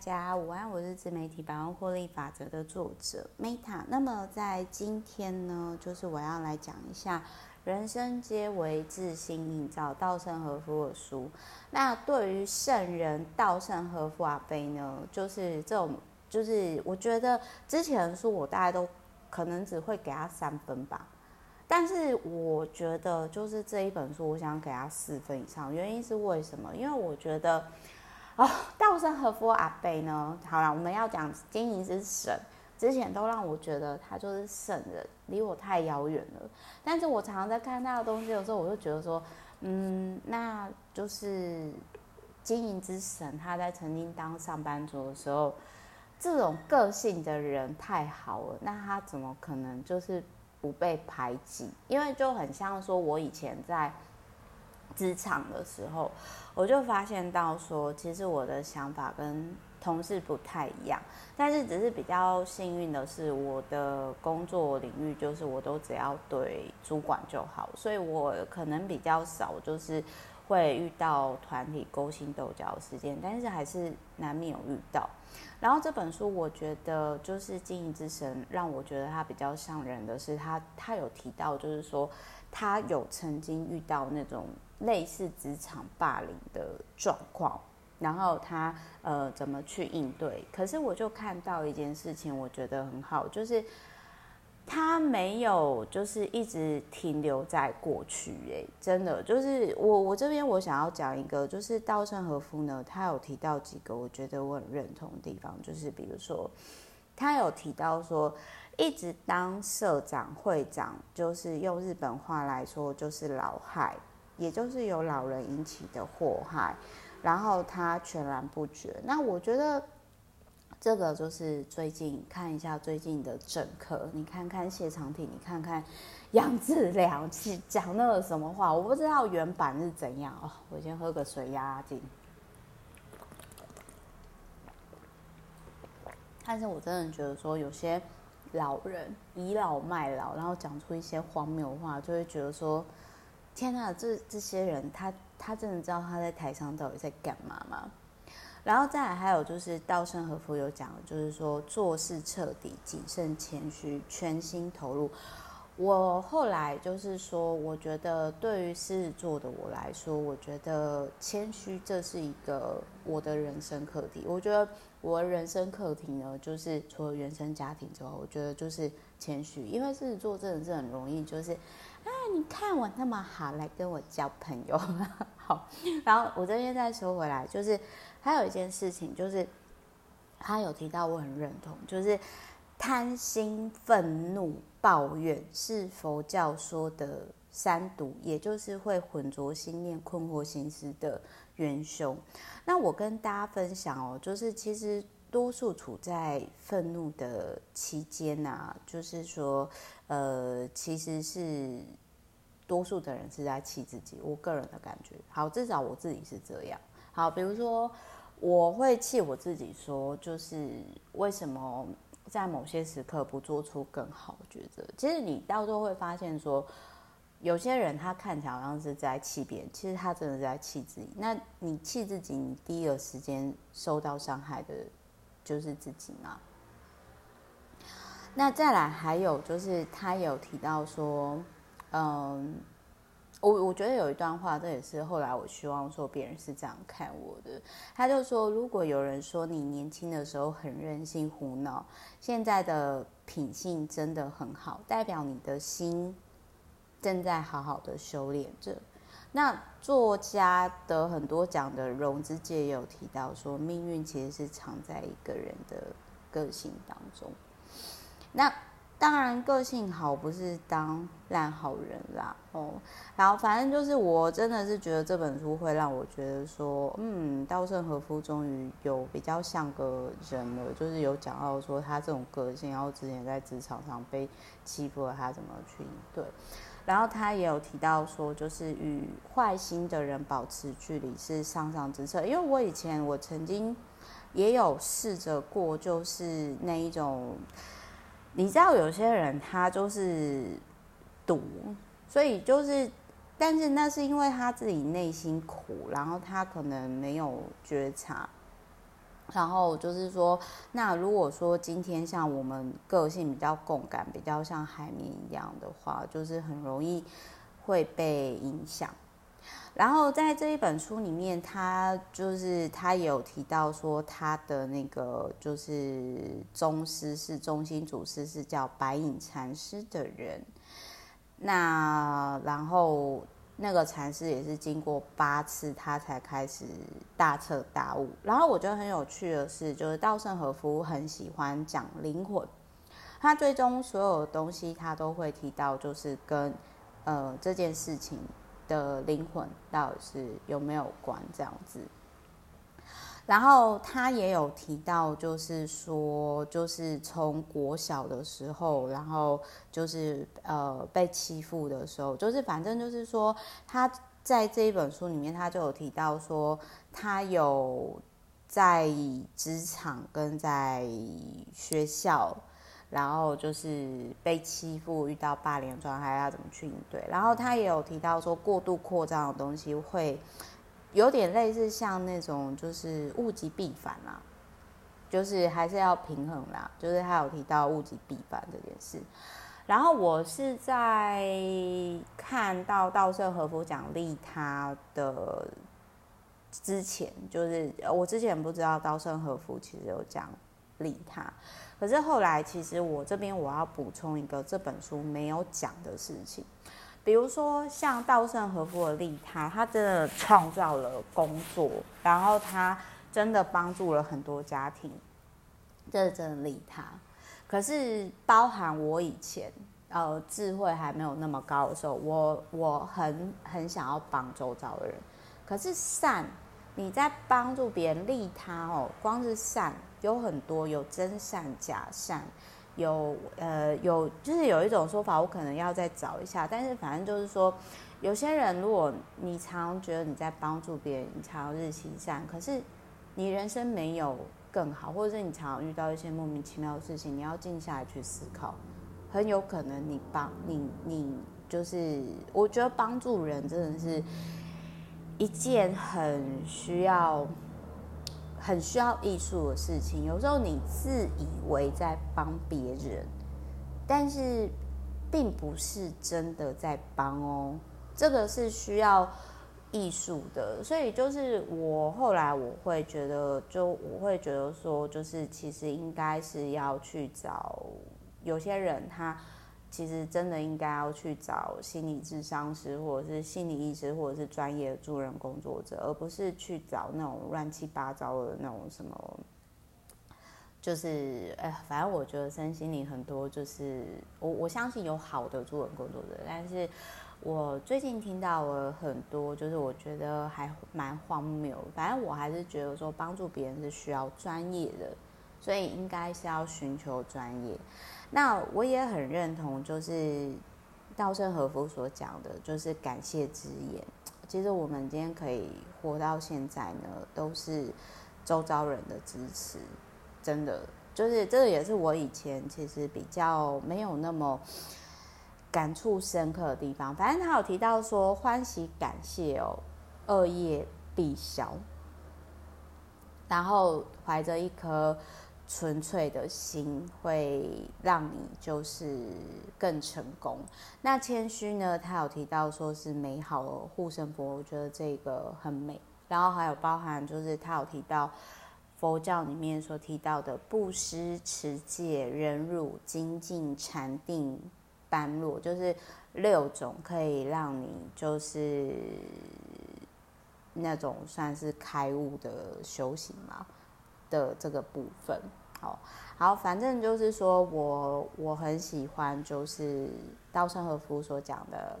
家午安，我是自媒体百万获利法则的作者 Meta。那么在今天呢，就是我要来讲一下《人生皆为自心营造》稻盛和夫的书。那对于圣人稻盛和夫阿飞呢，就是这种，就是我觉得之前的书我大概都可能只会给他三分吧，但是我觉得就是这一本书，我想给他四分以上。原因是为什么？因为我觉得。哦，稻盛和夫阿伯呢？好了，我们要讲经营之神，之前都让我觉得他就是圣人，离我太遥远了。但是我常常在看他的东西的时候，我就觉得说，嗯，那就是经营之神。他在曾经当上班族的时候，这种个性的人太好了，那他怎么可能就是不被排挤？因为就很像说，我以前在。职场的时候，我就发现到说，其实我的想法跟同事不太一样，但是只是比较幸运的是，我的工作领域就是我都只要对主管就好，所以我可能比较少就是会遇到团体勾心斗角的事件，但是还是难免有遇到。然后这本书我觉得就是经营之神，让我觉得他比较像人的是他，他有提到就是说他有曾经遇到那种。类似职场霸凌的状况，然后他呃怎么去应对？可是我就看到一件事情，我觉得很好，就是他没有就是一直停留在过去，哎，真的就是我我这边我想要讲一个，就是稻盛和夫呢，他有提到几个我觉得我很认同的地方，就是比如说他有提到说，一直当社长会长，就是用日本话来说就是老害。也就是由老人引起的祸害，然后他全然不觉。那我觉得这个就是最近看一下最近的政客，你看看谢长廷，你看看杨志良去讲那个什么话，我不知道原版是怎样哦。我先喝个水压压惊。但是我真的觉得说，有些老人倚老卖老，然后讲出一些荒谬话，就会觉得说。天呐，这这些人，他他真的知道他在台上到底在干嘛吗？然后再来还有就是稻盛和夫有讲，就是说做事彻底、谨慎、谦虚、全心投入。我后来就是说，我觉得对于狮子座的我来说，我觉得谦虚这是一个我的人生课题。我觉得我的人生课题呢，就是除了原生家庭之后，我觉得就是谦虚，因为狮子座真的是很容易就是。啊，你看我那么好，来跟我交朋友。好，然后我这边再说回来，就是还有一件事情，就是他有提到，我很认同，就是贪心、愤怒、抱怨是佛教说的三毒，也就是会浑浊心念、困惑心思的元凶。那我跟大家分享哦，就是其实多数处在愤怒的期间啊，就是说。呃，其实是多数的人是在气自己，我个人的感觉。好，至少我自己是这样。好，比如说我会气我自己，说就是为什么在某些时刻不做出更好的抉择。其实你到时候会发现，说有些人他看起来好像是在气别人，其实他真的是在气自己。那你气自己，你第一个时间受到伤害的就是自己嘛。那再来还有就是，他有提到说，嗯，我我觉得有一段话，这也是后来我希望说别人是这样看我的。他就说，如果有人说你年轻的时候很任性胡闹，现在的品性真的很好，代表你的心正在好好的修炼着。那作家的很多讲的融资界也有提到说，命运其实是藏在一个人的个性当中。那当然，个性好不是当烂好人啦，哦。然后反正就是，我真的是觉得这本书会让我觉得说，嗯，稻盛和夫终于有比较像个人了，就是有讲到说他这种个性，然后之前在职场上被欺负了，他怎么去应对。然后他也有提到说，就是与坏心的人保持距离是上上之策。因为我以前我曾经也有试着过，就是那一种。你知道有些人他就是赌，所以就是，但是那是因为他自己内心苦，然后他可能没有觉察，然后就是说，那如果说今天像我们个性比较共感，比较像海绵一样的话，就是很容易会被影响。然后在这一本书里面，他就是他有提到说，他的那个就是宗师是中心祖师是叫白隐禅师的人。那然后。那个禅师也是经过八次，他才开始大彻大悟。然后我觉得很有趣的是，就是稻盛和夫很喜欢讲灵魂，他最终所有的东西他都会提到，就是跟呃这件事情的灵魂到底是有没有关这样子。然后他也有提到，就是说，就是从国小的时候，然后就是呃被欺负的时候，就是反正就是说，他在这一本书里面，他就有提到说，他有在职场跟在学校，然后就是被欺负，遇到霸凌状态要怎么去应对。然后他也有提到说，过度扩张的东西会。有点类似像那种，就是物极必反啦，就是还是要平衡啦。就是他有提到物极必反这件事。然后我是在看到稻盛和夫讲利他的之前，就是我之前不知道稻盛和夫其实有讲利他，可是后来其实我这边我要补充一个这本书没有讲的事情。比如说，像稻盛和夫的利他，他真的创造了工作，然后他真的帮助了很多家庭，这是真的利他。可是，包含我以前呃智慧还没有那么高的时候，我我很很想要帮周遭的人。可是善，你在帮助别人利他哦，光是善有很多，有真善假善。有呃有，就是有一种说法，我可能要再找一下。但是反正就是说，有些人如果你常觉得你在帮助别人，你常常日行善，可是你人生没有更好，或者是你常常遇到一些莫名其妙的事情，你要静下来去思考，很有可能你帮你你就是，我觉得帮助人真的是一件很需要。很需要艺术的事情，有时候你自以为在帮别人，但是并不是真的在帮哦。这个是需要艺术的，所以就是我后来我会觉得，就我会觉得说，就是其实应该是要去找有些人他。其实真的应该要去找心理智商师，或者是心理医师，或者是专业的助人工作者，而不是去找那种乱七八糟的那种什么。就是，哎，反正我觉得身心灵很多，就是我我相信有好的助人工作者，但是我最近听到了很多，就是我觉得还蛮荒谬。反正我还是觉得说，帮助别人是需要专业的，所以应该是要寻求专业。那我也很认同，就是稻盛和夫所讲的，就是感谢之言。其实我们今天可以活到现在呢，都是周遭人的支持，真的，就是这个也是我以前其实比较没有那么感触深刻的地方。反正他有提到说，欢喜感谢哦，恶业必消，然后怀着一颗。纯粹的心会让你就是更成功。那谦虚呢？他有提到说是美好的护身符，我觉得这个很美。然后还有包含就是他有提到佛教里面所提到的布施、持戒、忍辱、精进、禅定、般若，就是六种可以让你就是那种算是开悟的修行嘛。的这个部分，好，好，反正就是说我我很喜欢，就是稻盛和夫所讲的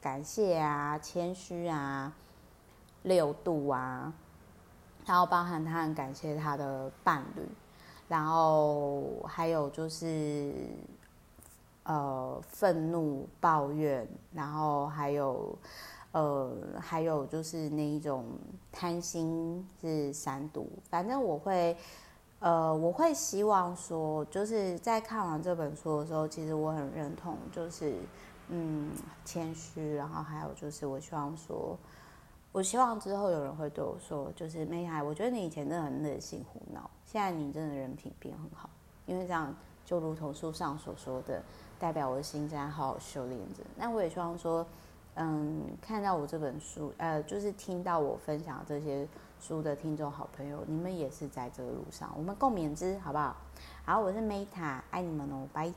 感谢啊、谦虚啊、六度啊，然后包含他很感谢他的伴侣，然后还有就是呃愤怒、抱怨，然后还有。呃，还有就是那一种贪心是三毒，反正我会，呃，我会希望说，就是在看完这本书的时候，其实我很认同，就是嗯，谦虚，然后还有就是我希望说，我希望之后有人会对我说，就是 Meta，我觉得你以前真的很任性胡闹，现在你真的人品变很好，因为这样就如同书上所说的，代表我的心在好好修炼着。那我也希望说，嗯，看到我这本书，呃，就是听到我分享这些书的听众好朋友，你们也是在这个路上，我们共勉之，好不好？好，我是 Meta，爱你们哦，拜。